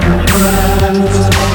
Friends.